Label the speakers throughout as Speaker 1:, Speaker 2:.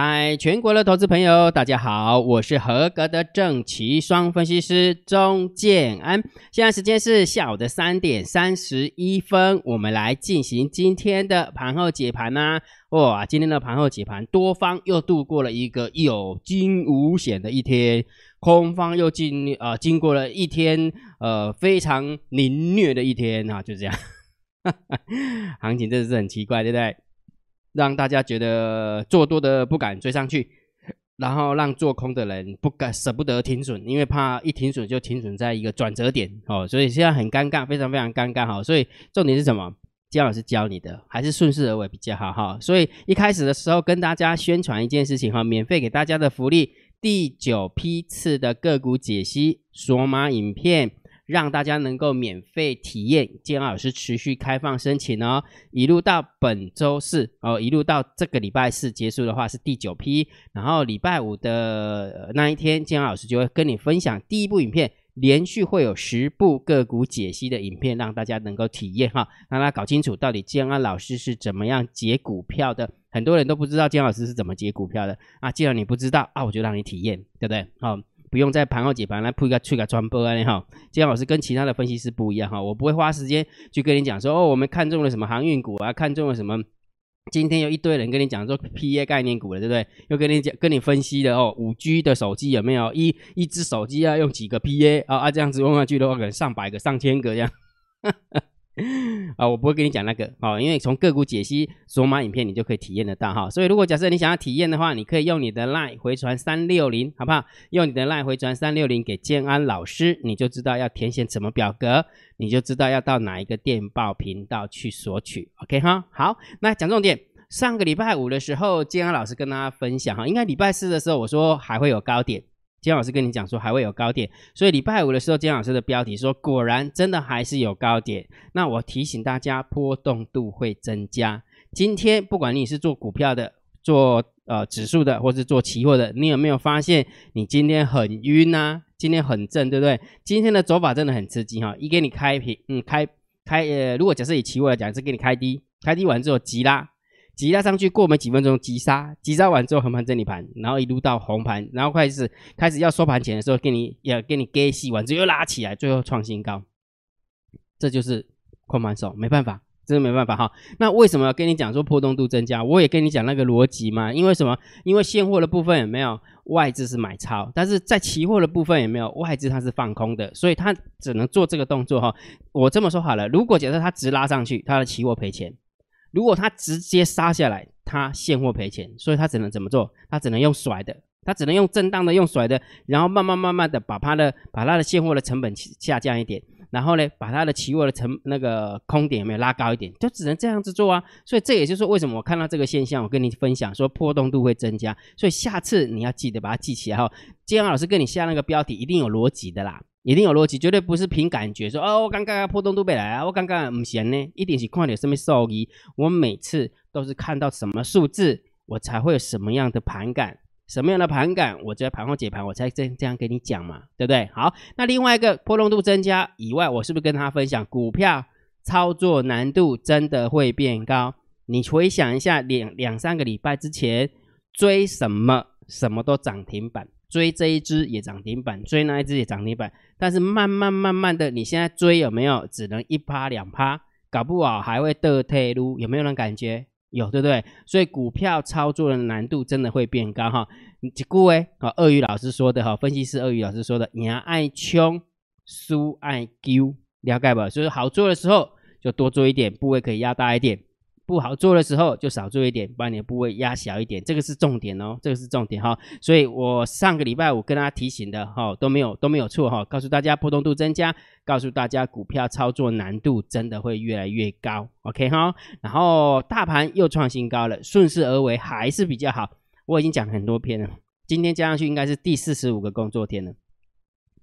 Speaker 1: 嗨，全国的投资朋友，大家好，我是合格的正奇双分析师钟建安。现在时间是下午的三点三十一分，我们来进行今天的盘后解盘呐。哇，今天的盘后解盘，多方又度过了一个有惊无险的一天，空方又经呃经过了一天呃非常凌虐的一天啊，就这样，行情真的是很奇怪，对不对？让大家觉得做多的不敢追上去，然后让做空的人不敢舍不得停损，因为怕一停损就停损在一个转折点哦，所以现在很尴尬，非常非常尴尬哈。所以重点是什么？姜老师教你的，还是顺势而为比较好哈。所以一开始的时候跟大家宣传一件事情哈，免费给大家的福利，第九批次的个股解析索马影片。让大家能够免费体验，建安老师持续开放申请哦，一路到本周四哦，一路到这个礼拜四结束的话是第九批，然后礼拜五的那一天，建安老师就会跟你分享第一部影片，连续会有十部个股解析的影片，让大家能够体验哈，让大家搞清楚到底建安老师是怎么样解股票的，很多人都不知道建安老师是怎么解股票的啊，既然你不知道啊，我就让你体验，对不对？好。不用在盘后解盘来铺一个、吹个传播啊！哈，金老师跟其他的分析师不一样哈，我不会花时间去跟你讲说哦，我们看中了什么航运股啊，看中了什么，今天有一堆人跟你讲说 P A 概念股了，对不对？又跟你讲、跟你分析的哦，五 G 的手机有没有一一只手机要用几个 P A 啊啊？这样子问下去的话，可能上百个、上千个这样。啊，我不会跟你讲那个哦，因为从个股解析索马影片你就可以体验得到哈。所以如果假设你想要体验的话，你可以用你的 line 回传三六零，好不好？用你的 line 回传三六零给建安老师，你就知道要填写什么表格，你就知道要到哪一个电报频道去索取。OK 哈，好，那讲重点。上个礼拜五的时候，建安老师跟大家分享哈，应该礼拜四的时候我说还会有高点。金老师跟你讲说还会有高点，所以礼拜五的时候，金老师的标题说果然真的还是有高点。那我提醒大家，波动度会增加。今天不管你是做股票的、做呃指数的，或是做期货的，你有没有发现你今天很晕啊？今天很正，对不对？今天的走法真的很刺激哈！一给你开平，嗯，开开呃，如果假设以期货来讲，是给你开低，开低完之后急拉。急拉上去，过没几分钟急杀，急杀完之后横盘整理盘，然后一路到红盘，然后开始开始要收盘前的时候，给你要给你给洗完之后又拉起来，最后创新高，这就是控盘手，没办法，真的没办法哈。那为什么要跟你讲说波动度增加？我也跟你讲那个逻辑嘛，因为什么？因为现货的部分也没有外资是买超，但是在期货的部分也没有外资它是放空的，所以它只能做这个动作哈。我这么说好了，如果假设它直拉上去，它的期货赔钱。如果他直接杀下来，他现货赔钱，所以他只能怎么做？他只能用甩的，他只能用震荡的，用甩的，然后慢慢慢慢的把他的把他的现货的成本下降一点，然后呢，把它的期货的成那个空点有没有拉高一点，就只能这样子做啊。所以这也就是，为什么我看到这个现象，我跟你分享说波动度会增加，所以下次你要记得把它记起来哈。金阳老师跟你下那个标题一定有逻辑的啦。一定有逻辑，绝对不是凭感觉说哦，我刚刚波动度被来啊，我刚刚唔行呢，一定是看到什么数据。我每次都是看到什么数字，我才会有什么样的盘感，什么样的盘感，我在盘后解盘，我才这这样跟你讲嘛，对不对？好，那另外一个波动度增加以外，我是不是跟他分享股票操作难度真的会变高？你回想一下两两三个礼拜之前追什么，什么都涨停板。追这一只也涨停板，追那一只也涨停板，但是慢慢慢慢的，你现在追有没有？只能一趴两趴，搞不好还会得退路，有没有人感觉？有，对不对？所以股票操作的难度真的会变高哈。几句诶，啊，鳄鱼老师说的哈，分析师鳄鱼老师说的，你要爱冲，输爱丢，了解吧？所以好做的时候就多做一点，部位可以压大一点。不好做的时候就少做一点，把你的部位压小一点，这个是重点哦，这个是重点哈。所以我上个礼拜五跟大家提醒的哈都没有都没有错哈，告诉大家波动度增加，告诉大家股票操作难度真的会越来越高，OK 哈。然后大盘又创新高了，顺势而为还是比较好。我已经讲很多篇了，今天加上去应该是第四十五个工作天了，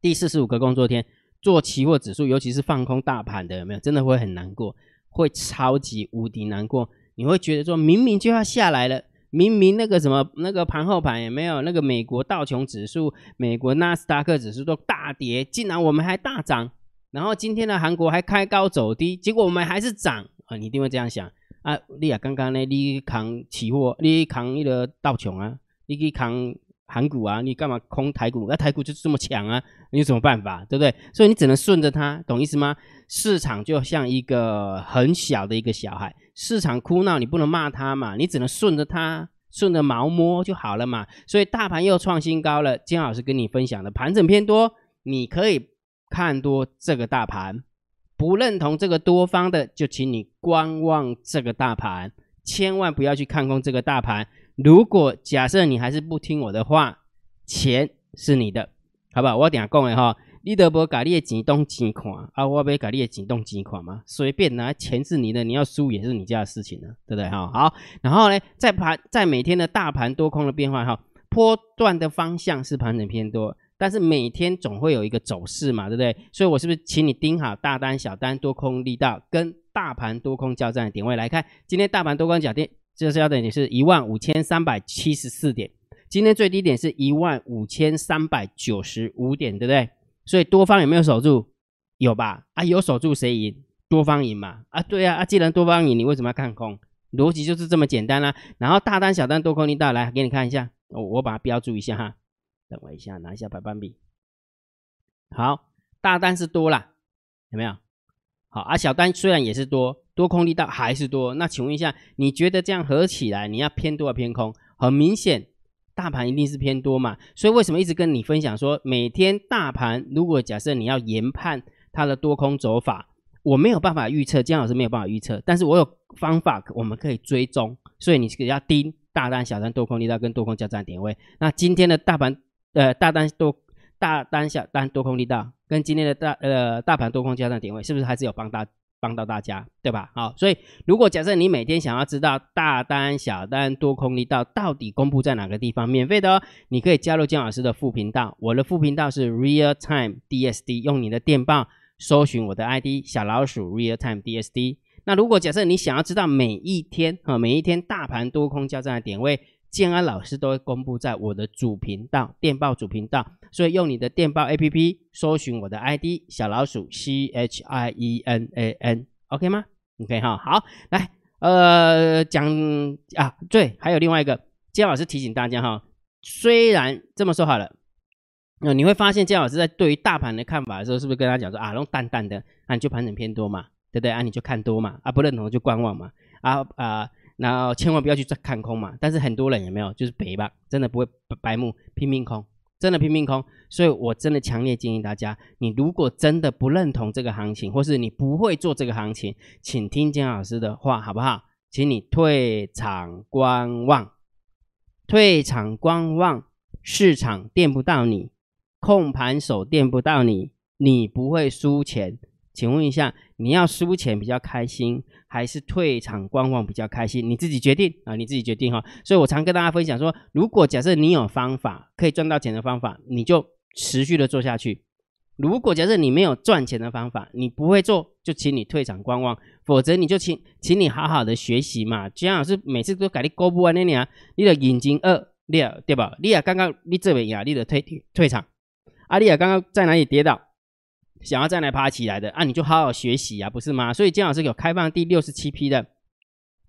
Speaker 1: 第四十五个工作天做期货指数，尤其是放空大盘的，有没有？真的会很难过。会超级无敌难过，你会觉得说明明就要下来了，明明那个什么那个盘后盘也没有，那个美国道琼指数、美国纳斯达克指数都大跌，竟然我们还大涨，然后今天的韩国还开高走低，结果我们还是涨啊！你一定会这样想，啊，你啊刚刚呢，你扛期货，你扛那个道琼啊，你去扛韩股啊，你干嘛空台股？那台股就是这么强啊，你有什么办法，对不对？所以你只能顺着它，懂意思吗？市场就像一个很小的一个小孩，市场哭闹，你不能骂他嘛，你只能顺着他，顺着毛摸就好了嘛。所以大盘又创新高了，金老师跟你分享的盘整偏多，你可以看多这个大盘。不认同这个多方的，就请你观望这个大盘，千万不要去看空这个大盘。如果假设你还是不听我的话，钱是你的，好不好？我等下讲的哈，你得不把你的钱动钱看啊，我要把你的钱动钱看嘛，随便拿，钱是你的，你要输也是你家的事情呢，对不对哈？好，然后呢，在盘在每天的大盘多空的变化哈，波段的方向是盘整偏多。但是每天总会有一个走势嘛，对不对？所以我是不是请你盯好大单、小单、多空力道跟大盘多空交战的点位来看？今天大盘多空交点，这是要等于是一万五千三百七十四点，今天最低点是一万五千三百九十五点，对不对？所以多方有没有守住？有吧？啊，有守住谁赢？多方赢嘛？啊，对啊，啊，既然多方赢，你为什么要看空？逻辑就是这么简单啦。然后大单、小单、多空力道来给你看一下，我我把它标注一下哈。等我一下，拿一下百万币。好，大单是多啦，有没有？好啊，小单虽然也是多，多空力道还是多。那请问一下，你觉得这样合起来，你要偏多还是偏空？很明显，大盘一定是偏多嘛。所以为什么一直跟你分享说，每天大盘如果假设你要研判它的多空走法，我没有办法预测，姜老师没有办法预测，但是我有方法，我们可以追踪。所以你是要盯大单、小单、多空力道跟多空交战点位。那今天的大盘。呃，大单多，大单小单多空力道，跟今天的大呃大盘多空交战点位，是不是还是有帮大帮到大家，对吧？好，所以如果假设你每天想要知道大单小单多空力道到底公布在哪个地方，免费的哦，你可以加入姜老师的副频道，我的副频道是 Real Time DSD，用你的电报搜寻我的 ID 小老鼠 Real Time DSD。那如果假设你想要知道每一天啊每一天大盘多空交战的点位。建安老师都会公布在我的主频道电报主频道，所以用你的电报 A P P 搜寻我的 I D 小老鼠 C H I E N A N，OK 吗？OK 哈，好，来，呃，讲啊，对，还有另外一个，建安老师提醒大家哈，虽然这么说好了，那你会发现建安老师在对于大盘的看法的时候，是不是跟他讲说啊，弄淡淡的，啊，你就盘整偏多嘛，对不对？啊，你就看多嘛，啊，不认同就观望嘛，啊啊。然后千万不要去看空嘛，但是很多人有没有就是赔吧，真的不会白目拼命空，真的拼命空，所以我真的强烈建议大家，你如果真的不认同这个行情，或是你不会做这个行情，请听姜老师的话好不好？请你退场观望，退场观望，市场电不到你，控盘手电不到你，你不会输钱。请问一下，你要输钱比较开心，还是退场观望比较开心？你自己决定啊，你自己决定哈。所以我常跟大家分享说，如果假设你有方法可以赚到钱的方法，你就持续的做下去；如果假设你没有赚钱的方法，你不会做，就请你退场观望，否则你就请请你好好的学习嘛。姜老师每次都给你勾不完那里啊，你的眼睛二裂对吧？你啊刚刚你这边压力的退退场，阿丽亚刚刚在哪里跌倒？想要再来爬起来的啊，你就好好学习啊，不是吗？所以金老师有开放第六十七批的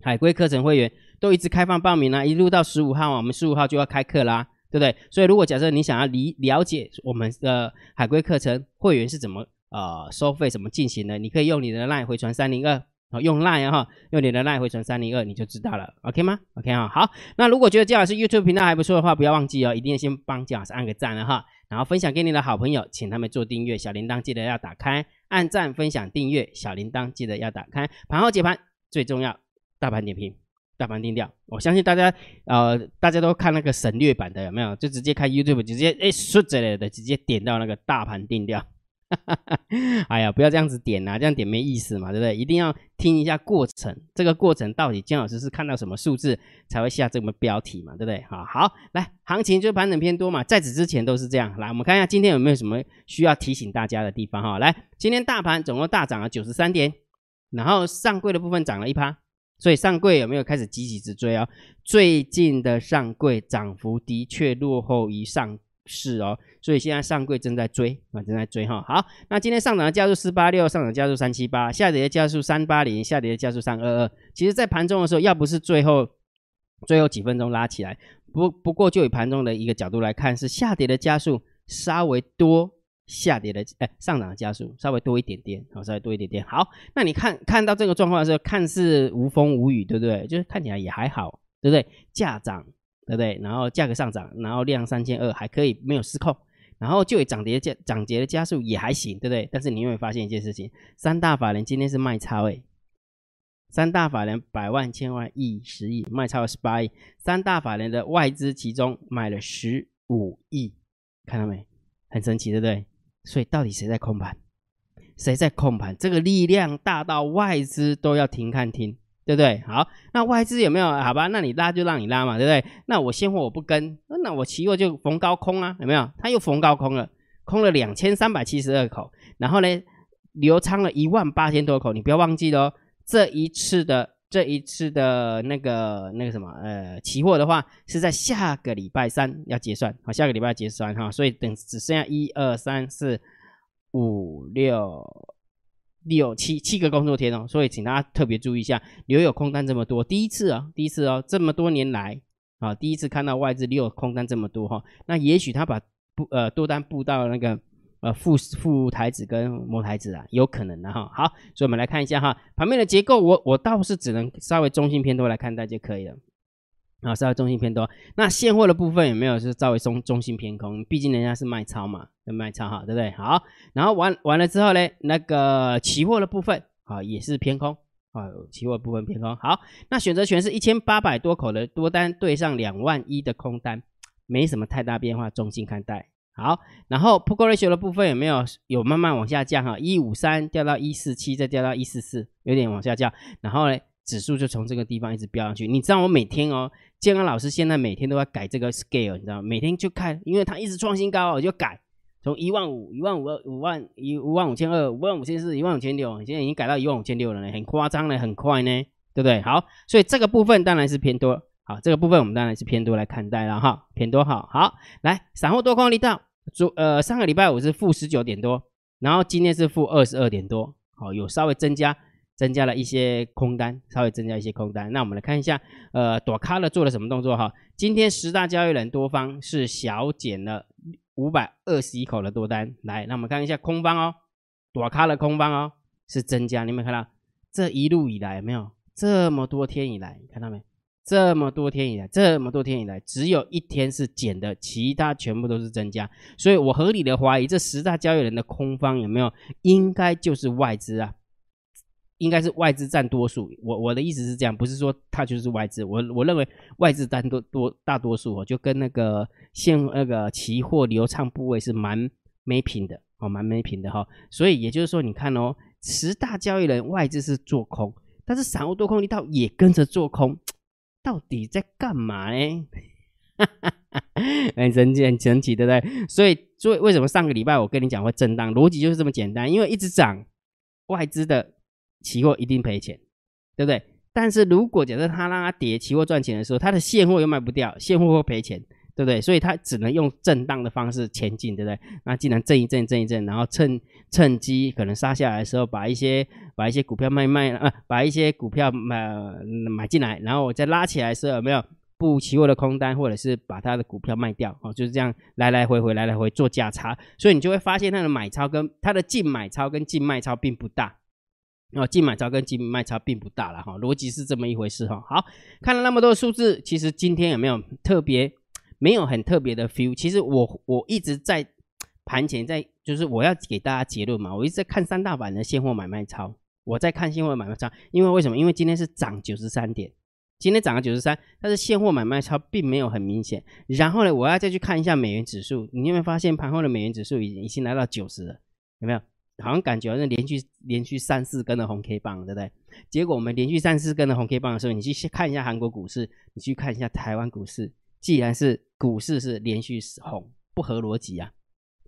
Speaker 1: 海龟课程会员，都一直开放报名啊，一路到十五号啊，我们十五号就要开课啦，对不对？所以如果假设你想要理了解我们的海龟课程会员是怎么呃收费怎么进行的，你可以用你的 line 回传三零二。好用 Line 哈，用你的 Line 回传三零二，你就知道了，OK 吗？OK 哈，好。那如果觉得姜老师 YouTube 频道还不错的话，不要忘记哦，一定要先帮姜老师按个赞了哈，然后分享给你的好朋友，请他们做订阅，小铃铛记得要打开，按赞、分享、订阅，小铃铛记得要打开。盘后解盘最重要，大盘点评，大盘定调。我相信大家呃，大家都看那个省略版的有没有？就直接看 YouTube，直接哎顺着来的，直接点到那个大盘定调。哎呀，不要这样子点呐，这样点没意思嘛，对不对？一定要听一下过程，这个过程到底姜老师是看到什么数字才会下这么标题嘛，对不对？好好来，行情就盘整偏多嘛，在此之前都是这样。来，我们看一下今天有没有什么需要提醒大家的地方哈。来，今天大盘总共大涨了九十三点，然后上柜的部分涨了一趴，所以上柜有没有开始积极直追啊？最近的上柜涨幅的确落后于上是哦，所以现在上柜正在追啊，正在追哈。好，那今天上涨的加速四八六，上涨加速三七八，下跌的加速三八零，下跌的加速三二二。其实，在盘中的时候，要不是最后最后几分钟拉起来，不不过就以盘中的一个角度来看，是下跌的加速稍微多，下跌的哎上涨的加速稍微多一点点，好，稍微多一点点。好，那你看看到这个状况的时候，看似无风无雨，对不对？就是看起来也还好，对不对？价涨。对不对？然后价格上涨，然后量三千二还可以没有失控，然后就涨跌加涨跌的加速也还行，对不对？但是你有没有发现一件事情，三大法人今天是卖超诶，三大法人百万千万亿十亿卖超了十八亿，三大法人的外资其中买了十五亿，看到没？很神奇，对不对？所以到底谁在控盘？谁在控盘？这个力量大到外资都要停看听。对不对？好，那外资有没有？好吧，那你拉就让你拉嘛，对不对？那我现货我不跟，那我期货就逢高空啊，有没有？他又逢高空了，空了两千三百七十二口，然后呢，流仓了一万八千多口。你不要忘记了，这一次的这一次的那个那个什么呃，期货的话是在下个礼拜三要结算，好，下个礼拜结算哈，所以等只剩下一二三四五六。六七七个工作天哦，所以请大家特别注意一下，留有空单这么多，第一次啊，第一次哦，这么多年来啊，第一次看到外资留有空单这么多哈，那也许他把布呃多单布到那个呃副副台子跟模台子啊，有可能的哈。好，所以我们来看一下哈，旁边的结构，我我倒是只能稍微中性偏多来看待就可以了。啊，稍微中性偏多。那现货的部分有没有是稍微中中性偏空？毕竟人家是卖超嘛，卖超哈，对不对？好，然后完完了之后呢，那个期货的部分啊也是偏空啊，期货部分偏空。好，那选择权是一千八百多口的多单对上两万一的空单，没什么太大变化，中性看待。好，然后 put ratio 的部分有没有有慢慢往下降哈？一五三掉到一四七，再掉到一四四，有点往下降。然后呢，指数就从这个地方一直飙上去。你知道我每天哦。健康老师现在每天都在改这个 scale，你知道吗？每天就看，因为他一直创新高，我就改，从一万五、一万五、五万一、五万五千二、五万五千四、一万五千六，现在已经改到一万五千六了呢，很夸张呢，很快呢，对不对？好，所以这个部分当然是偏多，好，这个部分我们当然是偏多来看待了哈，偏多好，好，来，散户多空力道，昨呃上个礼拜五是负十九点多，然后今天是负二十二点多，好，有稍微增加。增加了一些空单，稍微增加一些空单。那我们来看一下，呃，躲卡了做了什么动作哈？今天十大交易人多方是小减了五百二十一口的多单。来，那我们看一下空方哦，躲卡了空方哦是增加。你有没有看到这一路以来有没有这么多天以来看到没？这么多天以来，这么多天以来，只有一天是减的，其他全部都是增加。所以我合理的怀疑，这十大交易人的空方有没有应该就是外资啊？应该是外资占多数，我我的意思是这样，不是说它就是外资，我我认为外资占多多大多数哦，就跟那个现那个期货流畅部位是蛮没品的哦，蛮没品的哈，所以也就是说，你看哦，十大交易人外资是做空，但是散户多空一套也跟着做空，到底在干嘛呢？很神奇，很神奇，对不对？所以，所以为什么上个礼拜我跟你讲会震荡？逻辑就是这么简单，因为一直涨，外资的。期货一定赔钱，对不对？但是如果假设他让它跌，期货赚钱的时候，他的现货又卖不掉，现货会赔钱，对不对？所以他只能用震荡的方式前进，对不对？那既然震一震，震一震，然后趁趁机可能杀下来的时候，把一些把一些股票卖卖啊，把一些股票买买进来，然后我再拉起来的时候，有没有布期货的空单，或者是把他的股票卖掉？哦，就是这样来来回回，来来回做价差，所以你就会发现他的买超跟他的净买超跟净卖超并不大。哦，净买超跟净卖超并不大了哈，逻辑是这么一回事哈。好，看了那么多数字，其实今天有没有特别没有很特别的 feel？其实我我一直在盘前在，就是我要给大家结论嘛，我一直在看三大板的现货买卖超，我在看现货买卖超，因为为什么？因为今天是涨九十三点，今天涨了九十三，但是现货买卖超并没有很明显。然后呢，我要再去看一下美元指数，你有没有发现盘后的美元指数已经已经来到九十了？有没有？好像感觉好像连续连续三四根的红 K 棒，对不对？结果我们连续三四根的红 K 棒的时候，你去看一下韩国股市，你去看一下台湾股市，既然是股市是连续红，不合逻辑啊，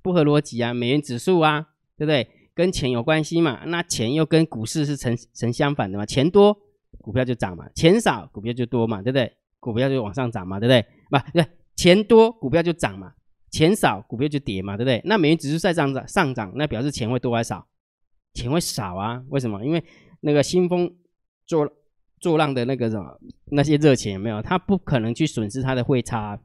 Speaker 1: 不合逻辑啊！美元指数啊，对不对？跟钱有关系嘛？那钱又跟股市是成成相反的嘛？钱多股票就涨嘛，钱少股票就多嘛，对不对？股票就往上涨嘛，对不对？不对，钱多股票就涨嘛。钱少，股票就跌嘛，对不对？那美元指数在上涨上涨，那表示钱会多还是少？钱会少啊？为什么？因为那个新风做做浪的那个什么那些热钱有没有？他不可能去损失他的汇差，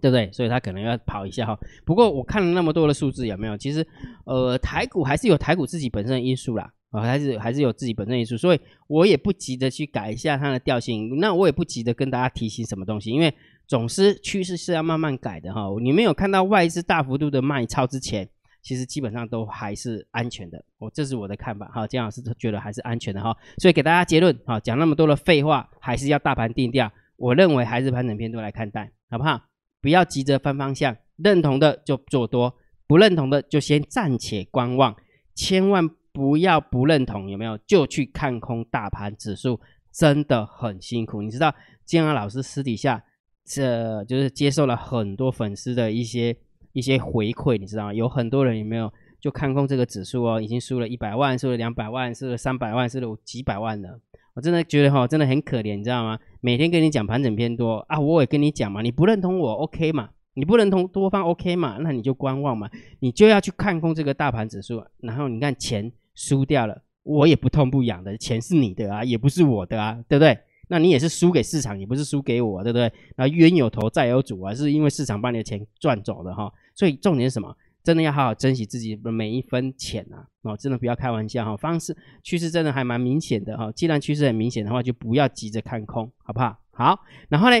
Speaker 1: 对不对？所以他可能要跑一下哈。不过我看了那么多的数字有没有？其实呃台股还是有台股自己本身的因素啦。啊，还是还是有自己本身因素，所以我也不急着去改一下它的调性，那我也不急着跟大家提醒什么东西，因为总是趋势是要慢慢改的哈。你没有看到外资大幅度的卖超之前，其实基本上都还是安全的。我这是我的看法哈，姜老师觉得还是安全的哈。所以给大家结论哈，讲那么多的废话，还是要大盘定调。我认为还是盘整偏多来看待，好不好？不要急着分方向，认同的就做多，不认同的就先暂且观望，千万。不要不认同有没有就去看空大盘指数，真的很辛苦。你知道建安老师私底下这就是接受了很多粉丝的一些一些回馈，你知道吗？有很多人有没有就看空这个指数哦，已经输了一百万，输了两百万，输了三百万，输了几百万了。我真的觉得哈，真的很可怜，你知道吗？每天跟你讲盘整偏多啊，我也跟你讲嘛，你不认同我 OK 嘛？你不认同多方 OK 嘛？那你就观望嘛，你就要去看空这个大盘指数，然后你看钱。输掉了，我也不痛不痒的，钱是你的啊，也不是我的啊，对不对？那你也是输给市场，也不是输给我，对不对？那冤有头债有主啊，是因为市场把你的钱赚走了哈。所以重点是什么？真的要好好珍惜自己的每一分钱啊！哦，真的不要开玩笑哈。方式趋势真的还蛮明显的哈。既然趋势很明显的话，就不要急着看空，好不好？好，然后呢，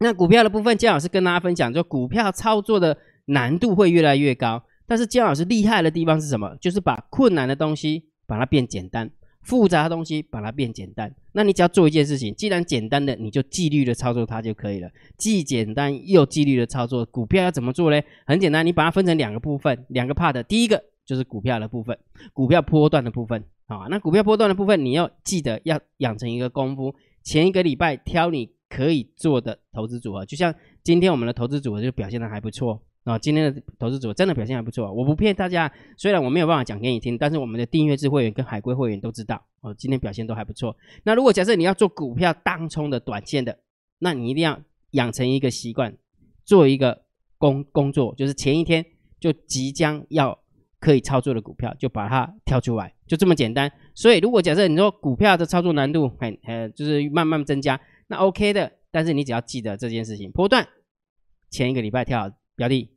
Speaker 1: 那股票的部分，姜老师跟大家分享，就股票操作的难度会越来越高。但是姜老师厉害的地方是什么？就是把困难的东西把它变简单，复杂的东西把它变简单。那你只要做一件事情，既然简单的，你就纪律的操作它就可以了。既简单又纪律的操作，股票要怎么做呢？很简单，你把它分成两个部分，两个 part。第一个就是股票的部分，股票波段的部分啊。那股票波段的部分，你要记得要养成一个功夫，前一个礼拜挑你可以做的投资组合，就像今天我们的投资组合就表现的还不错。啊，今天的投资组真的表现还不错，我不骗大家，虽然我没有办法讲给你听，但是我们的订阅制会员跟海归会员都知道，哦，今天表现都还不错。那如果假设你要做股票当冲的短线的，那你一定要养成一个习惯，做一个工工作，就是前一天就即将要可以操作的股票，就把它挑出来，就这么简单。所以如果假设你说股票的操作难度很呃，就是慢慢增加，那 OK 的，但是你只要记得这件事情，波段前一个礼拜跳。标的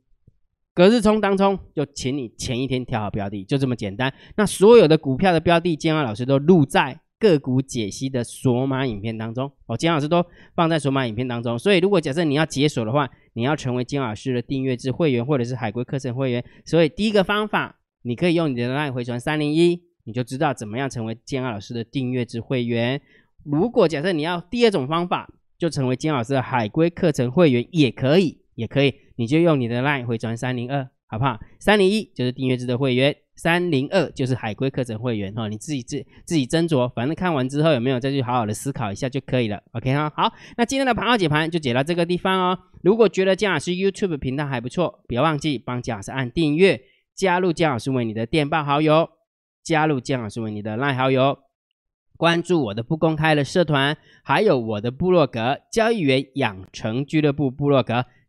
Speaker 1: 隔日冲当冲，就请你前一天挑好标的，就这么简单。那所有的股票的标的，建安老师都录在个股解析的索马影片当中哦。建安老师都放在索马影片当中，所以如果假设你要解锁的话，你要成为金老师的订阅制会员或者是海龟课程会员。所以第一个方法，你可以用你的 LINE 回传三零一，你就知道怎么样成为建安老师的订阅制会员。如果假设你要第二种方法，就成为金老师的海龟课程会员也可以，也可以。你就用你的 LINE 回传三零二，好不好？三零一就是订阅制的会员，三零二就是海龟课程会员哈。你自己自自己斟酌，反正看完之后有没有再去好好的思考一下就可以了。OK 哈，好，那今天的盘号解盘就解到这个地方哦。如果觉得姜老师 YouTube 频道还不错，别忘记帮姜老师按订阅，加入姜老师为你的电报好友，加入姜老师为你的 LINE 好友，关注我的不公开的社团，还有我的部落格交易员养成俱乐部部落格。